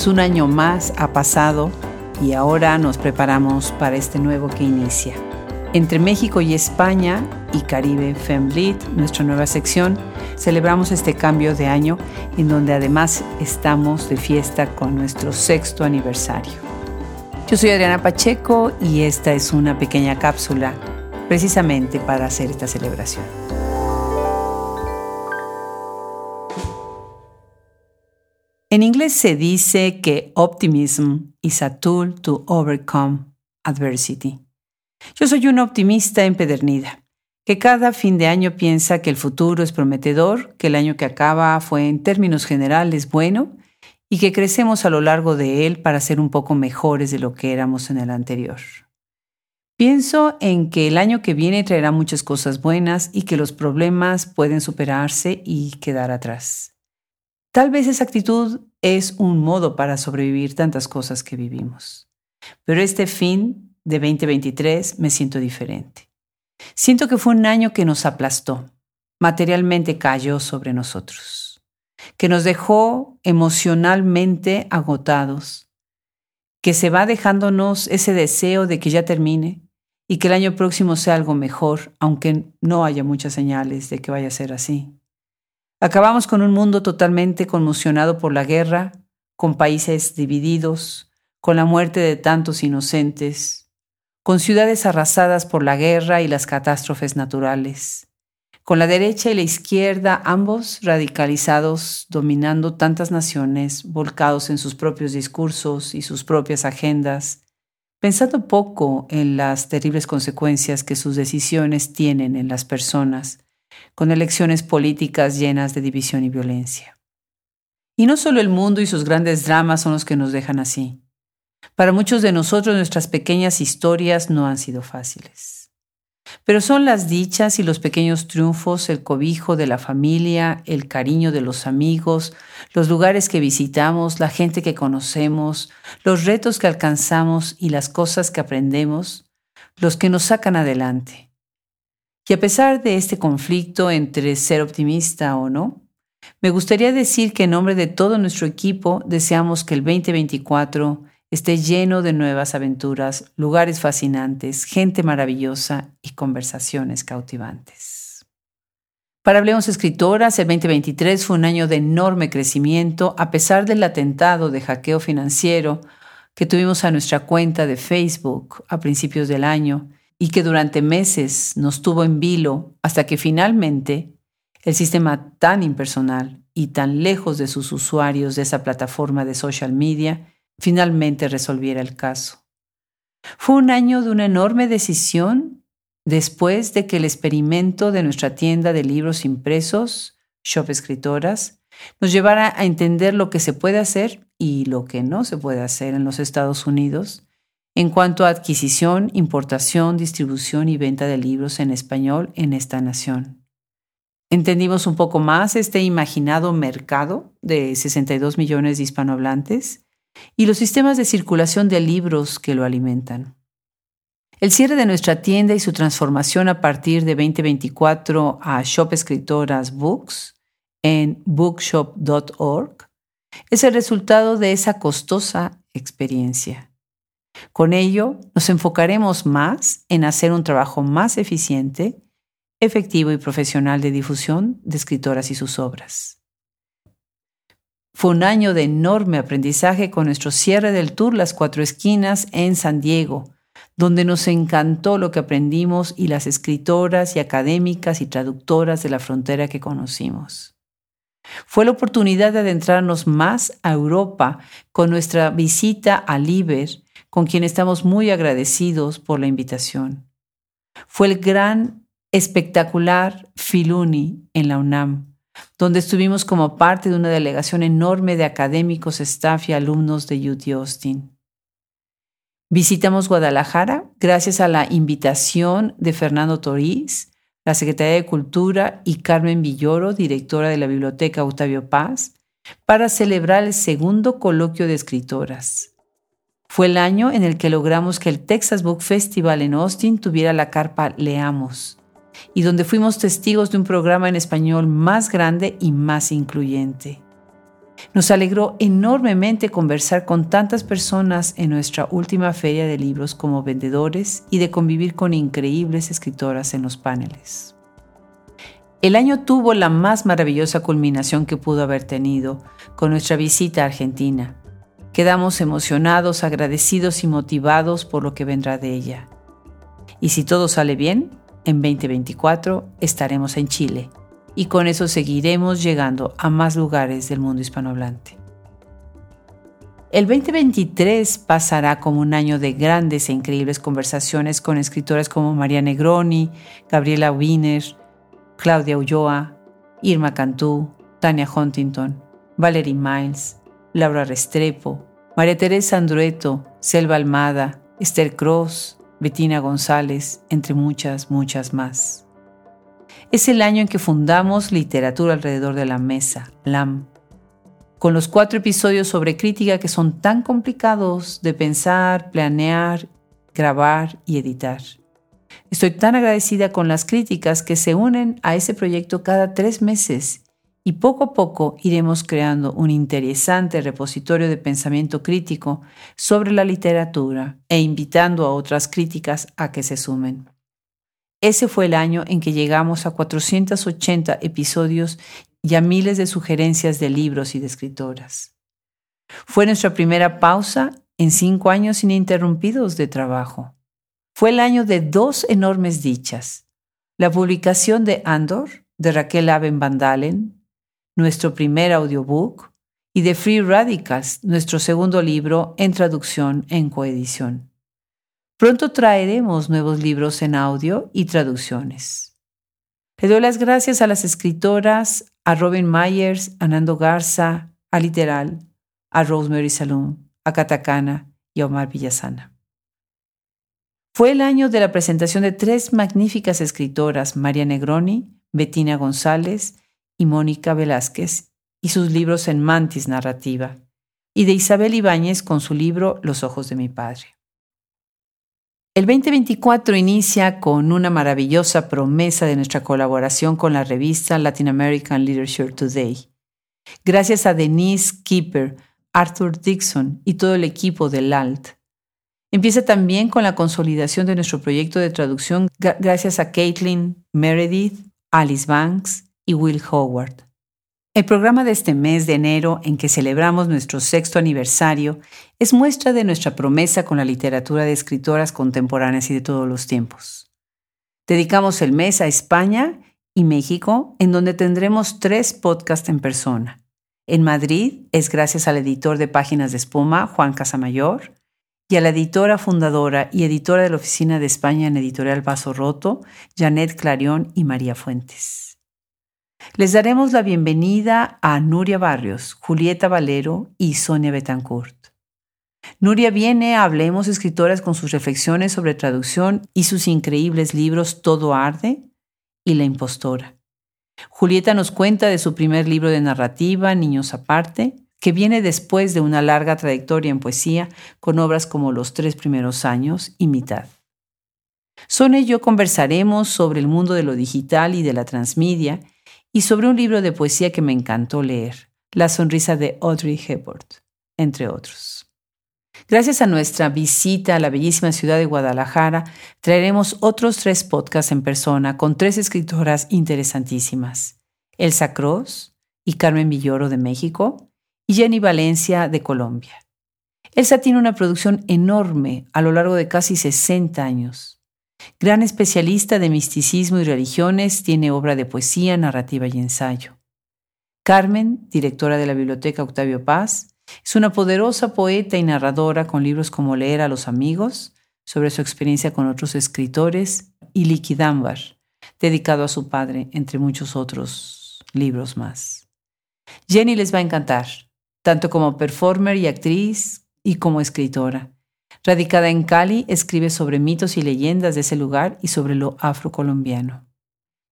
Pues un año más ha pasado y ahora nos preparamos para este nuevo que inicia. Entre México y España y Caribe FemLead, nuestra nueva sección, celebramos este cambio de año en donde además estamos de fiesta con nuestro sexto aniversario. Yo soy Adriana Pacheco y esta es una pequeña cápsula precisamente para hacer esta celebración. En inglés se dice que optimism is a tool to overcome adversity. Yo soy una optimista empedernida, que cada fin de año piensa que el futuro es prometedor, que el año que acaba fue en términos generales bueno y que crecemos a lo largo de él para ser un poco mejores de lo que éramos en el anterior. Pienso en que el año que viene traerá muchas cosas buenas y que los problemas pueden superarse y quedar atrás. Tal vez esa actitud es un modo para sobrevivir tantas cosas que vivimos. Pero este fin de 2023 me siento diferente. Siento que fue un año que nos aplastó, materialmente cayó sobre nosotros, que nos dejó emocionalmente agotados, que se va dejándonos ese deseo de que ya termine y que el año próximo sea algo mejor, aunque no haya muchas señales de que vaya a ser así. Acabamos con un mundo totalmente conmocionado por la guerra, con países divididos, con la muerte de tantos inocentes, con ciudades arrasadas por la guerra y las catástrofes naturales, con la derecha y la izquierda ambos radicalizados, dominando tantas naciones, volcados en sus propios discursos y sus propias agendas, pensando poco en las terribles consecuencias que sus decisiones tienen en las personas con elecciones políticas llenas de división y violencia. Y no solo el mundo y sus grandes dramas son los que nos dejan así. Para muchos de nosotros nuestras pequeñas historias no han sido fáciles. Pero son las dichas y los pequeños triunfos, el cobijo de la familia, el cariño de los amigos, los lugares que visitamos, la gente que conocemos, los retos que alcanzamos y las cosas que aprendemos, los que nos sacan adelante y a pesar de este conflicto entre ser optimista o no, me gustaría decir que en nombre de todo nuestro equipo deseamos que el 2024 esté lleno de nuevas aventuras, lugares fascinantes, gente maravillosa y conversaciones cautivantes. Para Hablemos Escritoras, el 2023 fue un año de enorme crecimiento a pesar del atentado de hackeo financiero que tuvimos a nuestra cuenta de Facebook a principios del año y que durante meses nos tuvo en vilo hasta que finalmente el sistema tan impersonal y tan lejos de sus usuarios de esa plataforma de social media finalmente resolviera el caso. Fue un año de una enorme decisión después de que el experimento de nuestra tienda de libros impresos, Shop Escritoras, nos llevara a entender lo que se puede hacer y lo que no se puede hacer en los Estados Unidos en cuanto a adquisición, importación, distribución y venta de libros en español en esta nación. Entendimos un poco más este imaginado mercado de 62 millones de hispanohablantes y los sistemas de circulación de libros que lo alimentan. El cierre de nuestra tienda y su transformación a partir de 2024 a Shop Escritoras Books en bookshop.org es el resultado de esa costosa experiencia. Con ello, nos enfocaremos más en hacer un trabajo más eficiente, efectivo y profesional de difusión de escritoras y sus obras. Fue un año de enorme aprendizaje con nuestro cierre del tour Las Cuatro Esquinas en San Diego, donde nos encantó lo que aprendimos y las escritoras y académicas y traductoras de la frontera que conocimos. Fue la oportunidad de adentrarnos más a Europa con nuestra visita a Liber con quien estamos muy agradecidos por la invitación. Fue el gran, espectacular Filuni en la UNAM, donde estuvimos como parte de una delegación enorme de académicos, staff y alumnos de UT Austin. Visitamos Guadalajara gracias a la invitación de Fernando Toriz, la Secretaría de Cultura, y Carmen Villoro, directora de la Biblioteca Octavio Paz, para celebrar el segundo coloquio de escritoras. Fue el año en el que logramos que el Texas Book Festival en Austin tuviera la carpa Leamos, y donde fuimos testigos de un programa en español más grande y más incluyente. Nos alegró enormemente conversar con tantas personas en nuestra última feria de libros como vendedores y de convivir con increíbles escritoras en los paneles. El año tuvo la más maravillosa culminación que pudo haber tenido con nuestra visita a Argentina. Quedamos emocionados, agradecidos y motivados por lo que vendrá de ella. Y si todo sale bien, en 2024 estaremos en Chile y con eso seguiremos llegando a más lugares del mundo hispanohablante. El 2023 pasará como un año de grandes e increíbles conversaciones con escritoras como María Negroni, Gabriela Wiener, Claudia Ulloa, Irma Cantú, Tania Huntington, Valerie Miles, Laura Restrepo, María Teresa Andrueto, Selva Almada, Esther Cross, Bettina González, entre muchas, muchas más. Es el año en que fundamos Literatura alrededor de la mesa, LAM, con los cuatro episodios sobre crítica que son tan complicados de pensar, planear, grabar y editar. Estoy tan agradecida con las críticas que se unen a ese proyecto cada tres meses y poco a poco iremos creando un interesante repositorio de pensamiento crítico sobre la literatura e invitando a otras críticas a que se sumen. Ese fue el año en que llegamos a 480 episodios y a miles de sugerencias de libros y de escritoras. Fue nuestra primera pausa en cinco años ininterrumpidos de trabajo. Fue el año de dos enormes dichas. La publicación de Andor, de Raquel Aben Vandalen, nuestro primer audiobook, y de Free Radicals, nuestro segundo libro en traducción en coedición. Pronto traeremos nuevos libros en audio y traducciones. Le doy las gracias a las escritoras, a Robin Myers, a Nando Garza, a Literal, a Rosemary Salum, a Katakana y a Omar Villasana. Fue el año de la presentación de tres magníficas escritoras, María Negroni, Bettina González y Mónica Velázquez, y sus libros en Mantis Narrativa, y de Isabel Ibáñez con su libro Los ojos de mi padre. El 2024 inicia con una maravillosa promesa de nuestra colaboración con la revista Latin American Literature Today. Gracias a Denise Keeper, Arthur Dixon y todo el equipo del ALT. Empieza también con la consolidación de nuestro proyecto de traducción gracias a Caitlin Meredith, Alice Banks y Will Howard. El programa de este mes de enero, en que celebramos nuestro sexto aniversario, es muestra de nuestra promesa con la literatura de escritoras contemporáneas y de todos los tiempos. Dedicamos el mes a España y México, en donde tendremos tres podcasts en persona. En Madrid es gracias al editor de Páginas de Espuma, Juan Casamayor, y a la editora fundadora y editora de la Oficina de España en Editorial Vaso Roto, Janet Clarión y María Fuentes. Les daremos la bienvenida a Nuria Barrios, Julieta Valero y Sonia Betancourt. Nuria viene a Hablemos Escritoras con sus reflexiones sobre traducción y sus increíbles libros Todo Arde y La Impostora. Julieta nos cuenta de su primer libro de narrativa, Niños Aparte, que viene después de una larga trayectoria en poesía con obras como Los tres primeros años y Mitad. Sonia y yo conversaremos sobre el mundo de lo digital y de la transmedia y sobre un libro de poesía que me encantó leer, La sonrisa de Audrey Hepburn, entre otros. Gracias a nuestra visita a la bellísima ciudad de Guadalajara, traeremos otros tres podcasts en persona con tres escritoras interesantísimas, Elsa Cross y Carmen Villoro de México y Jenny Valencia de Colombia. Elsa tiene una producción enorme a lo largo de casi 60 años. Gran especialista de misticismo y religiones, tiene obra de poesía, narrativa y ensayo. Carmen, directora de la Biblioteca Octavio Paz, es una poderosa poeta y narradora con libros como Leer a los amigos, sobre su experiencia con otros escritores, y Liquidambar, dedicado a su padre, entre muchos otros libros más. Jenny les va a encantar, tanto como performer y actriz y como escritora. Radicada en Cali, escribe sobre mitos y leyendas de ese lugar y sobre lo afrocolombiano.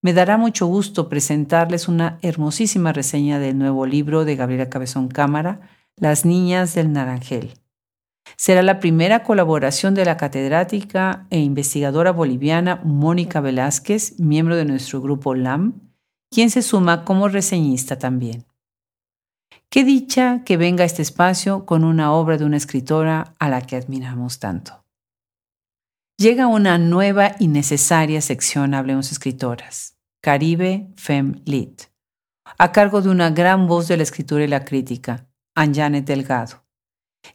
Me dará mucho gusto presentarles una hermosísima reseña del nuevo libro de Gabriela Cabezón Cámara, Las Niñas del Naranjel. Será la primera colaboración de la catedrática e investigadora boliviana Mónica Velázquez, miembro de nuestro grupo LAM, quien se suma como reseñista también. Qué dicha que venga este espacio con una obra de una escritora a la que admiramos tanto. Llega una nueva y necesaria sección Hablemos Escritoras, Caribe Fem Lit, a cargo de una gran voz de la escritura y la crítica, Anjanet Delgado.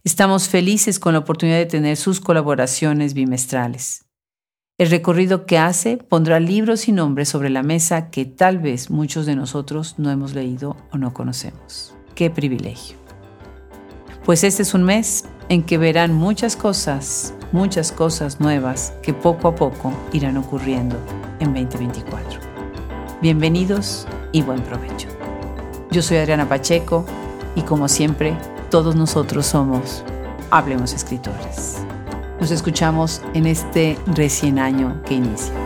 Estamos felices con la oportunidad de tener sus colaboraciones bimestrales. El recorrido que hace pondrá libros y nombres sobre la mesa que tal vez muchos de nosotros no hemos leído o no conocemos. Qué privilegio. Pues este es un mes en que verán muchas cosas, muchas cosas nuevas que poco a poco irán ocurriendo en 2024. Bienvenidos y buen provecho. Yo soy Adriana Pacheco y como siempre, todos nosotros somos Hablemos Escritores. Nos escuchamos en este recién año que inicia.